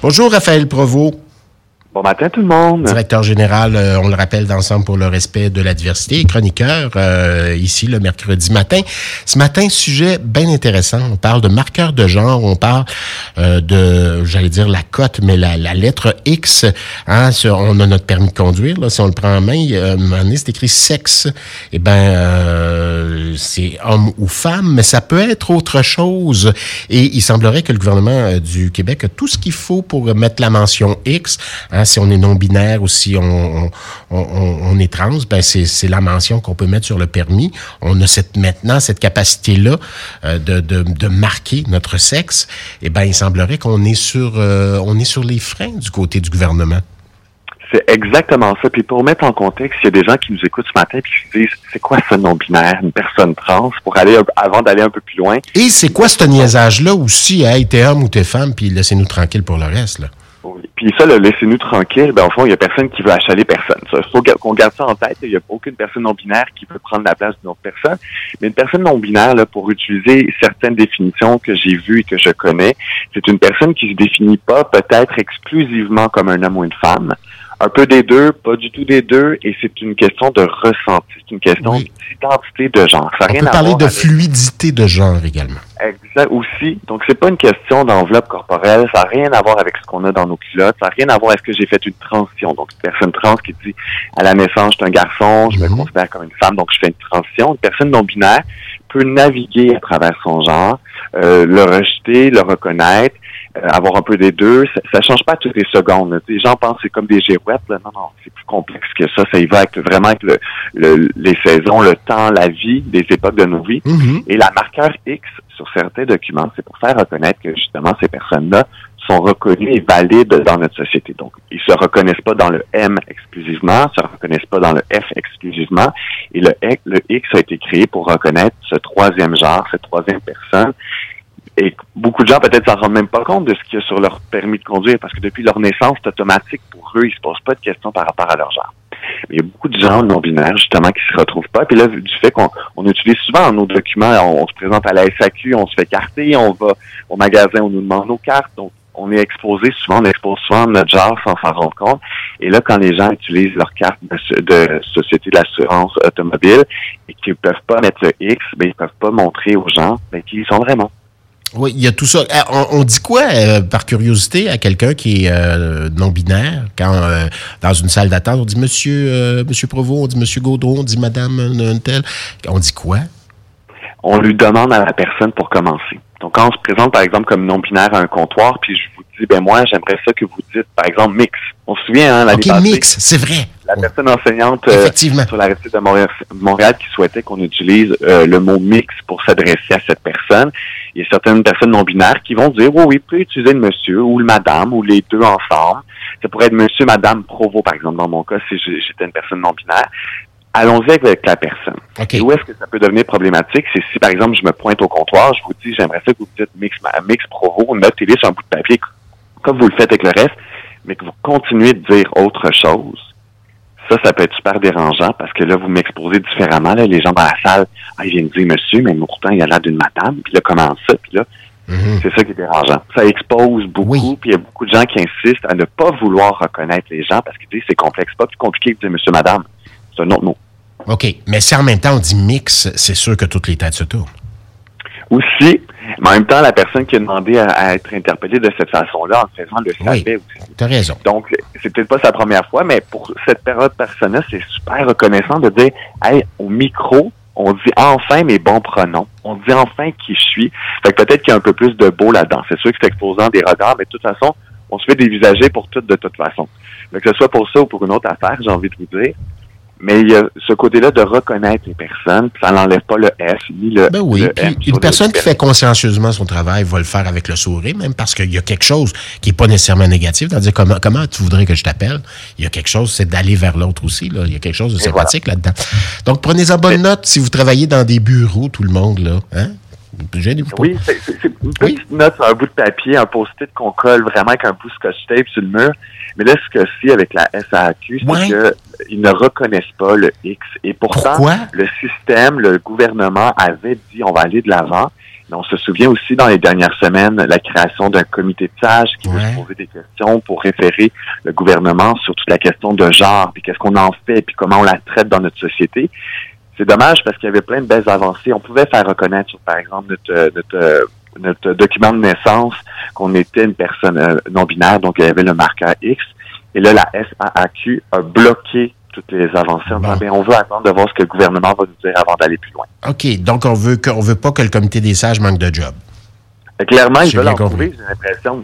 Bonjour Raphaël Provost. Bon matin tout le monde. Directeur général, euh, on le rappelle, d'Ensemble pour le respect de la diversité, chroniqueur euh, ici le mercredi matin. Ce matin, sujet bien intéressant. On parle de marqueurs de genre, on parle euh, de, j'allais dire la cote, mais la, la lettre X. Hein, on a notre permis de conduire, là, si on le prend en main, donné, c'est écrit sexe. Eh ben, c'est homme ou femme, mais ça peut être autre chose. Et il semblerait que le gouvernement du Québec a tout ce qu'il faut pour mettre la mention X. Hein, si on est non-binaire ou si on, on, est trans, ben c'est la mention qu'on peut mettre sur le permis. On a cette, maintenant cette capacité-là euh, de, de, de, marquer notre sexe. Et eh ben il semblerait qu'on est sur euh, on est sur les freins du côté du gouvernement. C'est exactement ça. Puis pour mettre en contexte, il y a des gens qui nous écoutent ce matin et qui se disent c'est quoi ce non-binaire, une personne trans, pour aller avant d'aller un peu plus loin. Et c'est quoi ce niaisage-là aussi, hey, t'es homme ou t'es femme, puis laissez-nous tranquille pour le reste, là. Puis ça, le laissez-nous tranquille, ben au fond, il y a personne qui veut achaler personne. Il faut qu'on garde ça en tête. Il n'y a aucune personne non binaire qui peut prendre la place d'une autre personne. Mais une personne non binaire, là, pour utiliser certaines définitions que j'ai vues et que je connais, c'est une personne qui se définit pas peut-être exclusivement comme un homme ou une femme, un peu des deux, pas du tout des deux, et c'est une question de ressenti, c'est une question d'identité de genre. Ça On peut parler de fluidité de genre également. Exact, aussi. Donc, c'est pas une question d'enveloppe corporelle, ça n'a rien à voir avec ce qu'on a dans nos culottes, ça n'a rien à voir avec ce que j'ai fait une transition. Donc, une personne trans qui dit, à la naissance, je suis un garçon, je me mhm. considère comme une femme, donc je fais une transition. Une personne non-binaire peut naviguer à travers son genre, euh, le rejeter, le reconnaître, euh, avoir un peu des deux, ça, ça change pas toutes les secondes. Les gens pensent que c'est comme des girouettes. Là. Non, non, c'est plus complexe que ça. Ça y va avec, vraiment avec le, les saisons, le temps, la vie, des époques de nos vies. Mm-hmm. Et la marqueur X sur certains documents, c'est pour faire reconnaître que justement ces personnes-là sont reconnues et valides dans notre société. Donc, ils se reconnaissent pas dans le M exclusivement, se reconnaissent pas dans le F exclusivement, et le, le X a été créé pour reconnaître ce troisième genre, cette troisième personne, et beaucoup de gens peut-être s'en rendent même pas compte de ce qu'il y a sur leur permis de conduire parce que depuis leur naissance, c'est automatique pour eux, ils se posent pas de questions par rapport à leur genre. Mais il y a beaucoup de gens non-binaires, justement, qui se retrouvent pas. Puis là, du fait qu'on on utilise souvent nos documents, on, se présente à la SAQ, on se fait carter, on va au magasin, on nous demande nos cartes. Donc, on est exposé souvent, on expose souvent notre genre sans s'en rendre compte. Et là, quand les gens utilisent leur carte de, société d'assurance automobile et qu'ils peuvent pas mettre le X, ben, ils peuvent pas montrer aux gens ben, qui ils sont vraiment. Oui, il y a tout ça. Eh, on, dit quoi, euh, par curiosité, à quelqu'un qui est euh, non-binaire, quand euh, dans une salle d'attente, on dit Monsieur, Monsieur Provost, on dit Monsieur Gaudreau, on dit Madame Untel. On dit quoi? On lui demande à la personne pour commencer. Donc, quand on se présente, par exemple, comme non-binaire à un comptoir, puis je vous dis, ben moi, j'aimerais ça que vous dites, par exemple, mix. On se souvient, hein, la OK, mix, c'est vrai. La personne enseignante sur la réussite de Montréal, qui souhaitait qu'on utilise le mot mix pour s'adresser à cette personne il y a certaines personnes non binaires qui vont dire oui, oui, peut utiliser le monsieur ou le madame ou les deux ensemble. Ça pourrait être monsieur, madame, provo, par exemple, dans mon cas, si j'étais une personne non binaire. Allons-y avec la personne. Et où est-ce que ça peut devenir problématique? C'est si, par exemple, je me pointe au comptoir, je vous dis, j'aimerais ça que vous dites mix, mix provo, notez-les sur un bout de papier, comme vous le faites avec le reste, mais que vous continuez de dire autre chose ça, ça peut être super dérangeant parce que là, vous m'exposez différemment. Là, les gens dans la salle, ah, ils viennent dire monsieur, mais pourtant, il y a l'air d'une madame. Puis là, comment ça? Puis là, mhm. c'est ça qui est dérangeant. Ça expose beaucoup. Puis il y a beaucoup de gens qui insistent à ne pas vouloir reconnaître les gens parce qu'ils disent c'est complexe, pas plus compliqué que de dire monsieur, madame. C'est un autre mot. OK. Mais si en même temps on dit mix, c'est sûr que toutes les têtes se tournent. Aussi, mais en même temps, la personne qui a demandé à, être interpellée de cette façon-là, en faisant le savait aussi. Tu as raison. Donc, c'est peut-être pas sa première fois, mais pour cette période personnelle, c'est super reconnaissant de dire, hey, au micro, on dit enfin mes bons pronoms. On dit enfin qui je suis. Fait que peut-être qu'il y a un peu plus de beau là-dedans. C'est sûr que c'est exposant des regards, mais de toute façon, on se fait dévisager pour tout de toute façon. que ce soit pour ça ou pour une autre affaire, j'ai envie de vous dire, mais il y a ce côté-là de reconnaître les personnes, ça n'enlève pas le F ni le, ben oui, M. Une personne qui fait consciencieusement son travail va le faire avec le sourire, même parce qu'il y a quelque chose qui n'est pas nécessairement négatif. C'est-à-dire, comment, comment tu voudrais que je t'appelle? Il y a quelque chose, c'est d'aller vers l'autre aussi. Là. Il y a quelque chose de sympathique là-dedans. Donc, prenez-en bonne note si vous travaillez dans des bureaux, tout le monde. là. Hein? Oui, c'est une petite note sur un bout de papier, un post-it qu'on colle vraiment avec un bout de scotch tape sur le mur. Mais là, ce que c'est avec la SAQ, c'est qu'ils ne reconnaissent pas le X. Et pourtant, le système, le gouvernement avait dit on va aller de l'avant. On se souvient aussi dans les dernières semaines la création d'un comité de sages qui veut se poser des questions pour référer le gouvernement sur toute la question de genre, puis qu'est-ce qu'on en fait, puis comment on la traite dans notre société. C'est dommage parce qu'il y avait plein de belles avancées. On pouvait faire reconnaître, par exemple, notre, notre, notre document de naissance qu'on était une personne euh, non binaire, donc il y avait le marqueur X. Et là, la SAAQ a bloqué toutes les avancées. on veut attendre de voir ce que le gouvernement va nous dire avant d'aller plus loin. OK. Donc, on veut qu'on veut pas que le comité des sages manque de job. Clairement, ils veulent en trouver, j'ai l'impression.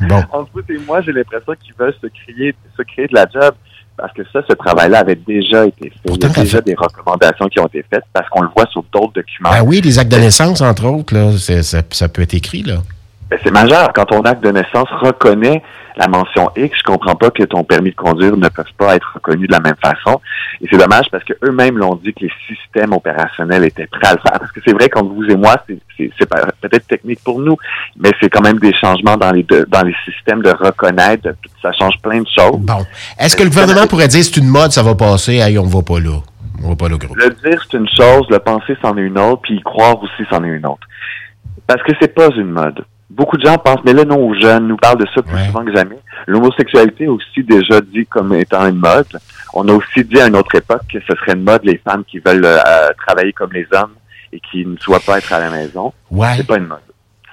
bon. Entre vous et moi, j'ai l'impression qu'ils veulent se créer, se créer de la job parce que ça, ce travail-là avait déjà été fait. Il y a déjà des recommandations qui ont été faites parce qu'on le voit sur d'autres documents. Ah oui, les actes de naissance, entre autres, là, ça, ça peut être écrit, là. Ben, c'est majeur. Quand ton acte de naissance reconnaît la mention X, je comprends pas que ton permis de conduire ne peut pas être reconnu de la même façon. Et c'est dommage parce queux mêmes l'ont dit que les systèmes opérationnels étaient prêts à le faire. Parce que c'est vrai, comme vous et moi, c'est peut-être technique pour nous, mais c'est quand même des changements dans les dans les systèmes de reconnaître. Ça change plein de choses. Bon. Est-ce que le gouvernement pourrait dire c'est une mode, ça va passer, aïe, on va pas là? On va pas là, gros. Le dire, c'est une chose, le penser, c'en est une autre, puis y croire aussi, c'en est une autre. Parce que c'est pas une mode beaucoup de gens pensent, mais là, nos jeunes nous parlent de ça plus souvent que jamais. L'homosexualité est aussi déjà dit comme étant une mode. On a aussi dit à une autre époque que ce serait une mode les femmes qui veulent euh, travailler comme les hommes et qui ne soient pas être à la maison. Ouais. C'est pas une mode.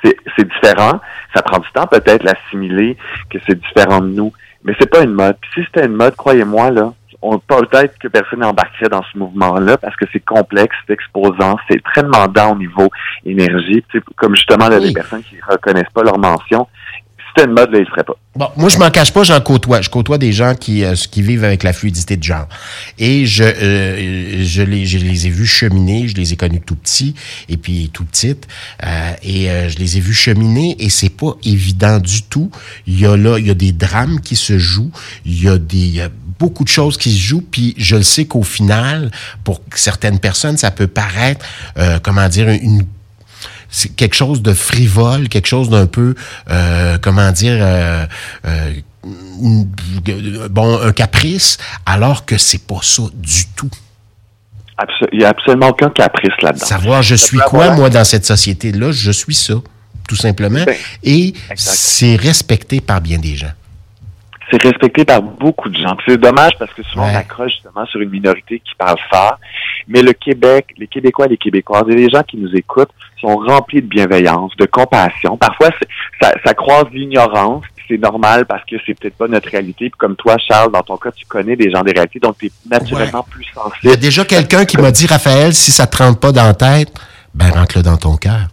C'est différent. Ça prend du temps peut-être l'assimiler que c'est différent de nous, mais c'est pas une mode. si c'était une mode, croyez-moi là, on peut-être que personne n'embarquerait dans ce mouvement-là parce que c'est complexe, c'est exposant, c'est très demandant au niveau énergie. comme justement là, les personnes qui reconnaissent pas leur mention, là, il ferait pas. Bon, moi, je m'en cache pas, j'en côtoie. Je côtoie des gens qui, euh, qui vivent avec la fluidité de genre. Et je, euh, je, les, je les ai vus cheminer, je les ai connus tout petits et puis tout petites. Euh, et je les ai vus cheminer et c'est pas évident du tout. Il y a là, il y a des drames qui se jouent, il y a des, y a beaucoup de choses qui se jouent, puis je le sais qu'au final, pour certaines personnes, ça peut paraître, comment dire, une c'est quelque chose de frivole, quelque chose d'un peu, euh, comment dire, euh, euh, bon, un caprice, alors que c'est pas ça du tout. il n'y a absolument aucun caprice là-dedans. Savoir je suis quoi, moi, dans cette société-là, je suis ça, tout simplement. Ben, Et c'est respecté par bien des gens c'est respecté par beaucoup de gens. C'est dommage parce que souvent on accroche justement sur une minorité qui parle fort. Mais le Québec, les Québécois et les Québécoises et les gens qui nous écoutent sont remplis de bienveillance, de compassion. Parfois, ça, ça croise l'ignorance. C'est normal parce que c'est peut-être pas notre réalité. Puis comme toi, Charles, dans ton cas, tu connais des gens des réalités, donc tu es naturellement plus sensible. Il y a déjà quelqu'un qui m'a dit, Raphaël, si ça te rentre pas dans la tête, ben rentre-le dans ton cœur.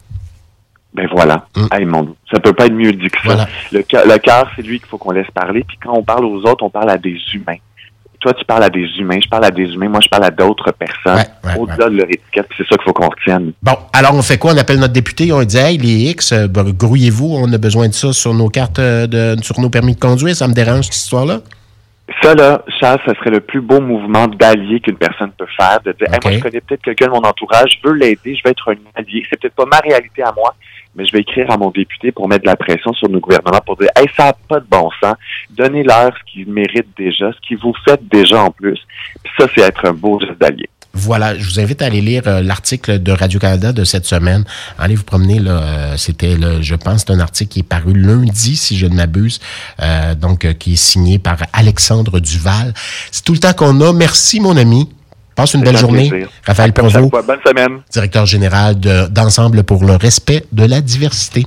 Ben voilà. Mm. Hey, mon, ça peut pas être mieux dit que ça. Le, le cœur, c'est lui qu'il faut qu'on laisse parler. Puis quand on parle aux autres, on parle à des humains. Toi, tu parles à des humains, je parle à des humains, moi, je parle à d'autres personnes. Au-delà de leur étiquette, c'est ça qu'il faut qu'on retienne. Bon, alors on fait quoi? On appelle notre député, on dit Hey, les X, euh, grouillez-vous, on a besoin de ça sur nos cartes, euh, de, sur nos permis de conduire. Ça me dérange, cette histoire-là? Ça, là, Charles, ça serait le plus beau mouvement d'allié qu'une personne peut faire, de dire, moi, je connais peut-être quelqu'un de mon entourage, je veux l'aider, je vais être un allié. C'est peut-être pas ma réalité à moi, mais je vais écrire à mon député pour mettre de la pression sur nos gouvernements pour dire, hey, ça n'a pas de bon sens. Donnez-leur ce qu'ils méritent déjà, ce qu'ils vous faites déjà en plus. Puis ça, c'est être un beau geste d'allié. Voilà, je vous invite à aller lire euh, l'article de Radio-Canada de cette semaine. Allez vous promener, là. Euh, c'était, je pense, c'est un article qui est paru lundi, si je ne m'abuse, euh, donc qui est signé par Alexandre Duval. C'est tout le temps qu'on a. Merci, mon ami. Passe une belle journée. Raphaël Provo, bonne semaine. directeur général d'Ensemble pour le respect de la diversité.